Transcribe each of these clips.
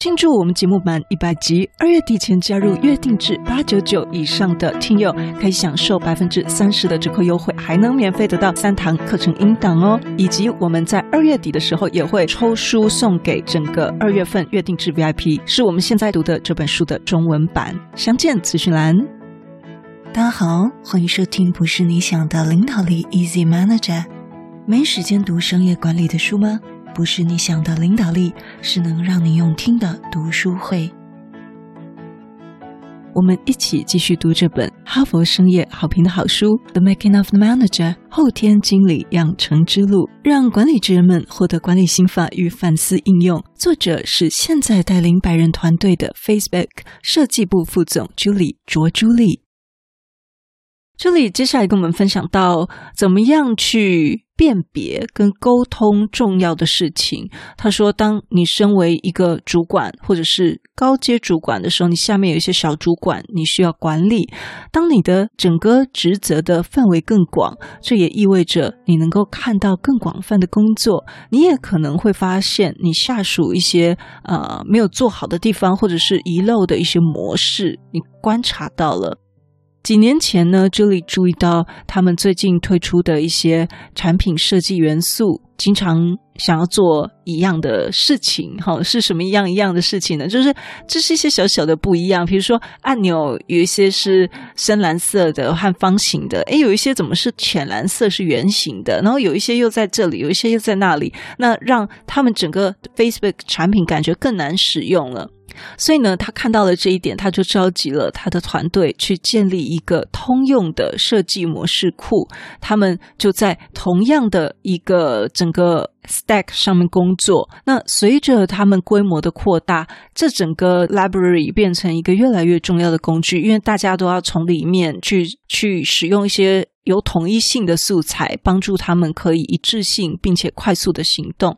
庆祝我们节目满一百集，二月底前加入月定制八九九以上的听友，可以享受百分之三十的折扣优惠，还能免费得到三堂课程音档哦。以及我们在二月底的时候也会抽书送给整个二月份月定制 VIP，是我们现在读的这本书的中文版。相见资讯栏。大家好，欢迎收听不是你想的领导力 Easy Manager。没时间读商业管理的书吗？不是你想的领导力，是能让你用听的读书会。我们一起继续读这本哈佛商业好评的好书《The Making of the Manager》后天经理养成之路，让管理职人们获得管理心法与反思应用。作者是现在带领百人团队的 Facebook 设计部副总 Julie 卓朱莉。这里接下来跟我们分享到怎么样去辨别跟沟通重要的事情。他说，当你身为一个主管或者是高阶主管的时候，你下面有一些小主管，你需要管理。当你的整个职责的范围更广，这也意味着你能够看到更广泛的工作。你也可能会发现你下属一些呃没有做好的地方，或者是遗漏的一些模式，你观察到了。几年前呢，Julie 注意到他们最近推出的一些产品设计元素，经常想要做一样的事情。哈，是什么一样一样的事情呢？就是这是一些小小的不一样。比如说按钮有一些是深蓝色的和方形的，诶，有一些怎么是浅蓝色是圆形的？然后有一些又在这里，有一些又在那里，那让他们整个 Facebook 产品感觉更难使用了。所以呢，他看到了这一点，他就召集了他的团队去建立一个通用的设计模式库。他们就在同样的一个整个 stack 上面工作。那随着他们规模的扩大，这整个 library 变成一个越来越重要的工具，因为大家都要从里面去去使用一些有统一性的素材，帮助他们可以一致性并且快速的行动。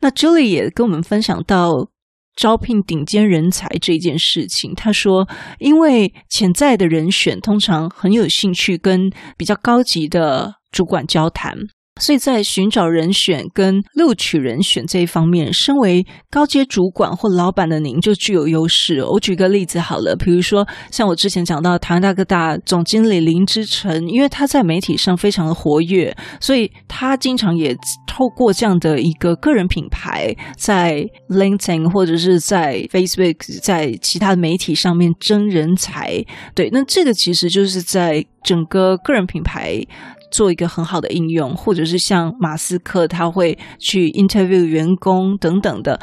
那 Julie 也跟我们分享到。招聘顶尖人才这件事情，他说，因为潜在的人选通常很有兴趣跟比较高级的主管交谈。所以在寻找人选跟录取人选这一方面，身为高阶主管或老板的您就具有优势。我举个例子好了，比如说像我之前讲到台湾大哥大总经理林之晨，因为他在媒体上非常的活跃，所以他经常也透过这样的一个个人品牌，在 LinkedIn 或者是在 Facebook，在其他的媒体上面争人才。对，那这个其实就是在整个个人品牌。做一个很好的应用，或者是像马斯克，他会去 interview 员工等等的。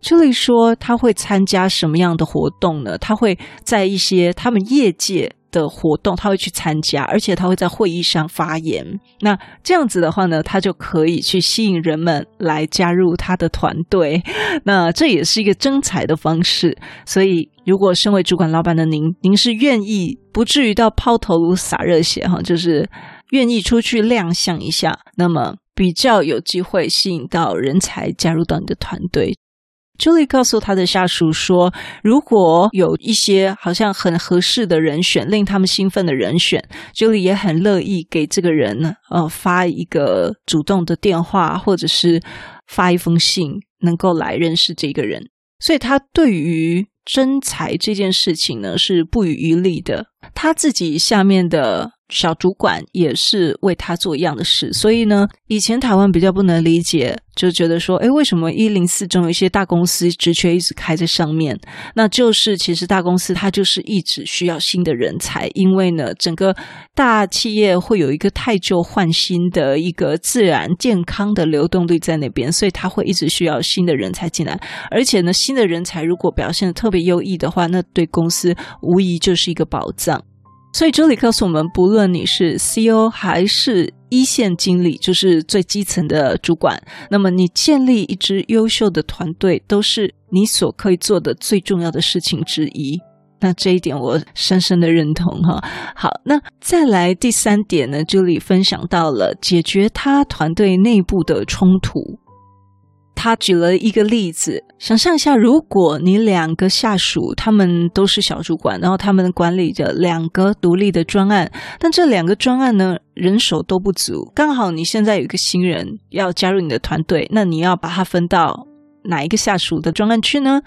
这里说，他会参加什么样的活动呢？他会在一些他们业界的活动，他会去参加，而且他会在会议上发言。那这样子的话呢，他就可以去吸引人们来加入他的团队。那这也是一个征才的方式。所以，如果身为主管老板的您，您是愿意不至于到抛头颅洒热血哈，就是。愿意出去亮相一下，那么比较有机会吸引到人才加入到你的团队。Julie 告诉他的下属说：“如果有一些好像很合适的人选，令他们兴奋的人选，Julie 也很乐意给这个人呢，呃，发一个主动的电话，或者是发一封信，能够来认识这个人。所以他对于征才这件事情呢，是不遗余力的。他自己下面的。”小主管也是为他做一样的事，所以呢，以前台湾比较不能理解，就觉得说，诶，为什么一零四中有一些大公司职缺一直开在上面？那就是其实大公司它就是一直需要新的人才，因为呢，整个大企业会有一个汰旧换新的一个自然健康的流动率在那边，所以它会一直需要新的人才进来，而且呢，新的人才如果表现的特别优异的话，那对公司无疑就是一个宝藏。所以这里告诉我们，不论你是 CEO 还是一线经理，就是最基层的主管，那么你建立一支优秀的团队，都是你所可以做的最重要的事情之一。那这一点我深深的认同哈。好，那再来第三点呢，这里分享到了解决他团队内部的冲突。他举了一个例子，想象一下，如果你两个下属，他们都是小主管，然后他们管理着两个独立的专案，但这两个专案呢，人手都不足，刚好你现在有一个新人要加入你的团队，那你要把它分到哪一个下属的专案去呢？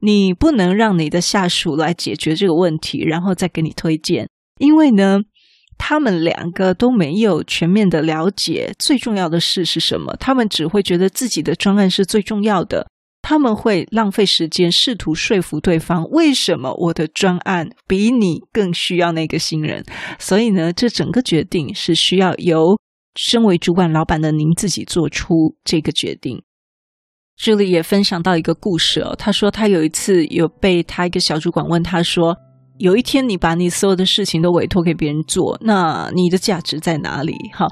你不能让你的下属来解决这个问题，然后再给你推荐，因为呢，他们两个都没有全面的了解最重要的事是什么，他们只会觉得自己的专案是最重要的。他们会浪费时间试图说服对方，为什么我的专案比你更需要那个新人？所以呢，这整个决定是需要由身为主管老板的您自己做出这个决定。这里也分享到一个故事哦，他说他有一次有被他一个小主管问他说，有一天你把你所有的事情都委托给别人做，那你的价值在哪里？哈。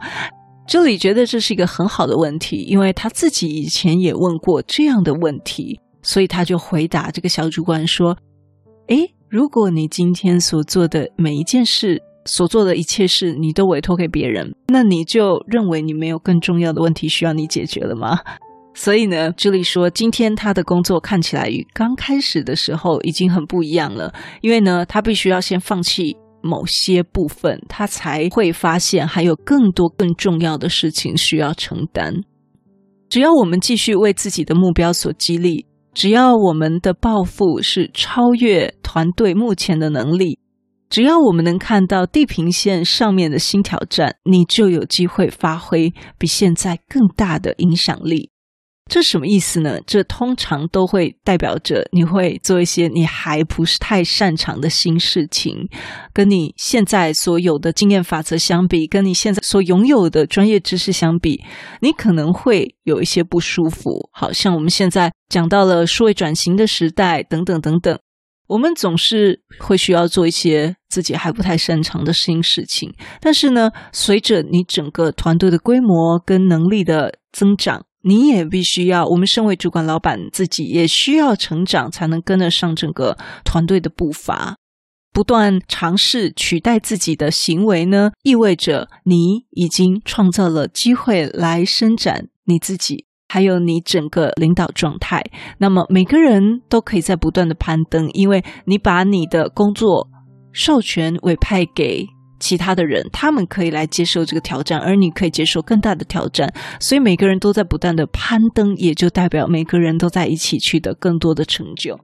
这里觉得这是一个很好的问题，因为他自己以前也问过这样的问题，所以他就回答这个小主管说：“诶，如果你今天所做的每一件事，所做的一切事，你都委托给别人，那你就认为你没有更重要的问题需要你解决了吗？”所以呢，朱莉说今天他的工作看起来与刚开始的时候已经很不一样了，因为呢，他必须要先放弃。某些部分，他才会发现还有更多更重要的事情需要承担。只要我们继续为自己的目标所激励，只要我们的抱负是超越团队目前的能力，只要我们能看到地平线上面的新挑战，你就有机会发挥比现在更大的影响力。这什么意思呢？这通常都会代表着你会做一些你还不是太擅长的新事情，跟你现在所有的经验法则相比，跟你现在所拥有的专业知识相比，你可能会有一些不舒服。好像我们现在讲到了数位转型的时代，等等等等，我们总是会需要做一些自己还不太擅长的新事情。但是呢，随着你整个团队的规模跟能力的增长，你也必须要，我们身为主管老板，自己也需要成长，才能跟得上整个团队的步伐。不断尝试取代自己的行为呢，意味着你已经创造了机会来伸展你自己，还有你整个领导状态。那么每个人都可以在不断的攀登，因为你把你的工作授权委派给。其他的人，他们可以来接受这个挑战，而你可以接受更大的挑战。所以每个人都在不断的攀登，也就代表每个人都在一起取得更多的成就。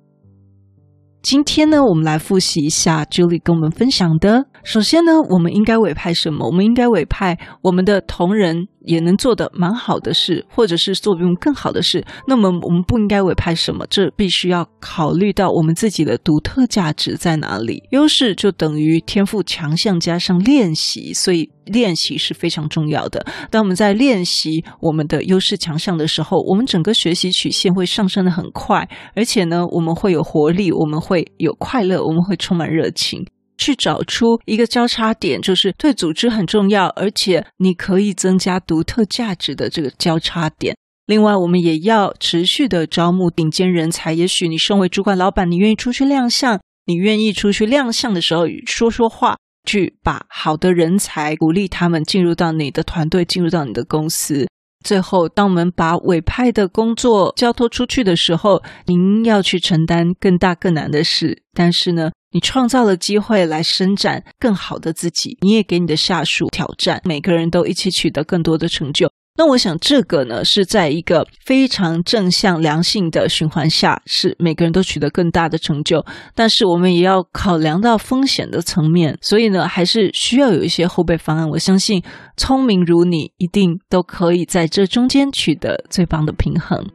今天呢，我们来复习一下 Julie 跟我们分享的。首先呢，我们应该委派什么？我们应该委派我们的同仁。也能做得蛮好的事，或者是做比我们更好的事，那么我们不应该委派什么？这必须要考虑到我们自己的独特价值在哪里。优势就等于天赋强项加上练习，所以练习是非常重要的。当我们在练习我们的优势强项的时候，我们整个学习曲线会上升的很快，而且呢，我们会有活力，我们会有快乐，我们会充满热情。去找出一个交叉点，就是对组织很重要，而且你可以增加独特价值的这个交叉点。另外，我们也要持续的招募顶尖人才。也许你身为主管老板，你愿意出去亮相，你愿意出去亮相的时候说说话，去把好的人才鼓励他们进入到你的团队，进入到你的公司。最后，当我们把委派的工作交托出去的时候，您要去承担更大更难的事，但是呢，你创造了机会来伸展更好的自己，你也给你的下属挑战，每个人都一起取得更多的成就。那我想这个呢，是在一个非常正向良性的循环下，是每个人都取得更大的成就。但是我们也要考量到风险的层面，所以呢，还是需要有一些后备方案。我相信聪明如你，一定都可以在这中间取得最棒的平衡。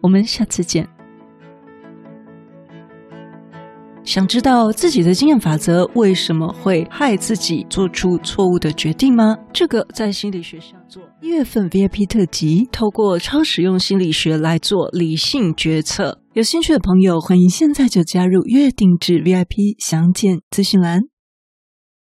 我们下次见。想知道自己的经验法则为什么会害自己做出错误的决定吗？这个在心理学上做一月份 VIP 特辑，透过超实用心理学来做理性决策。有兴趣的朋友，欢迎现在就加入月定制 VIP，详见资讯栏。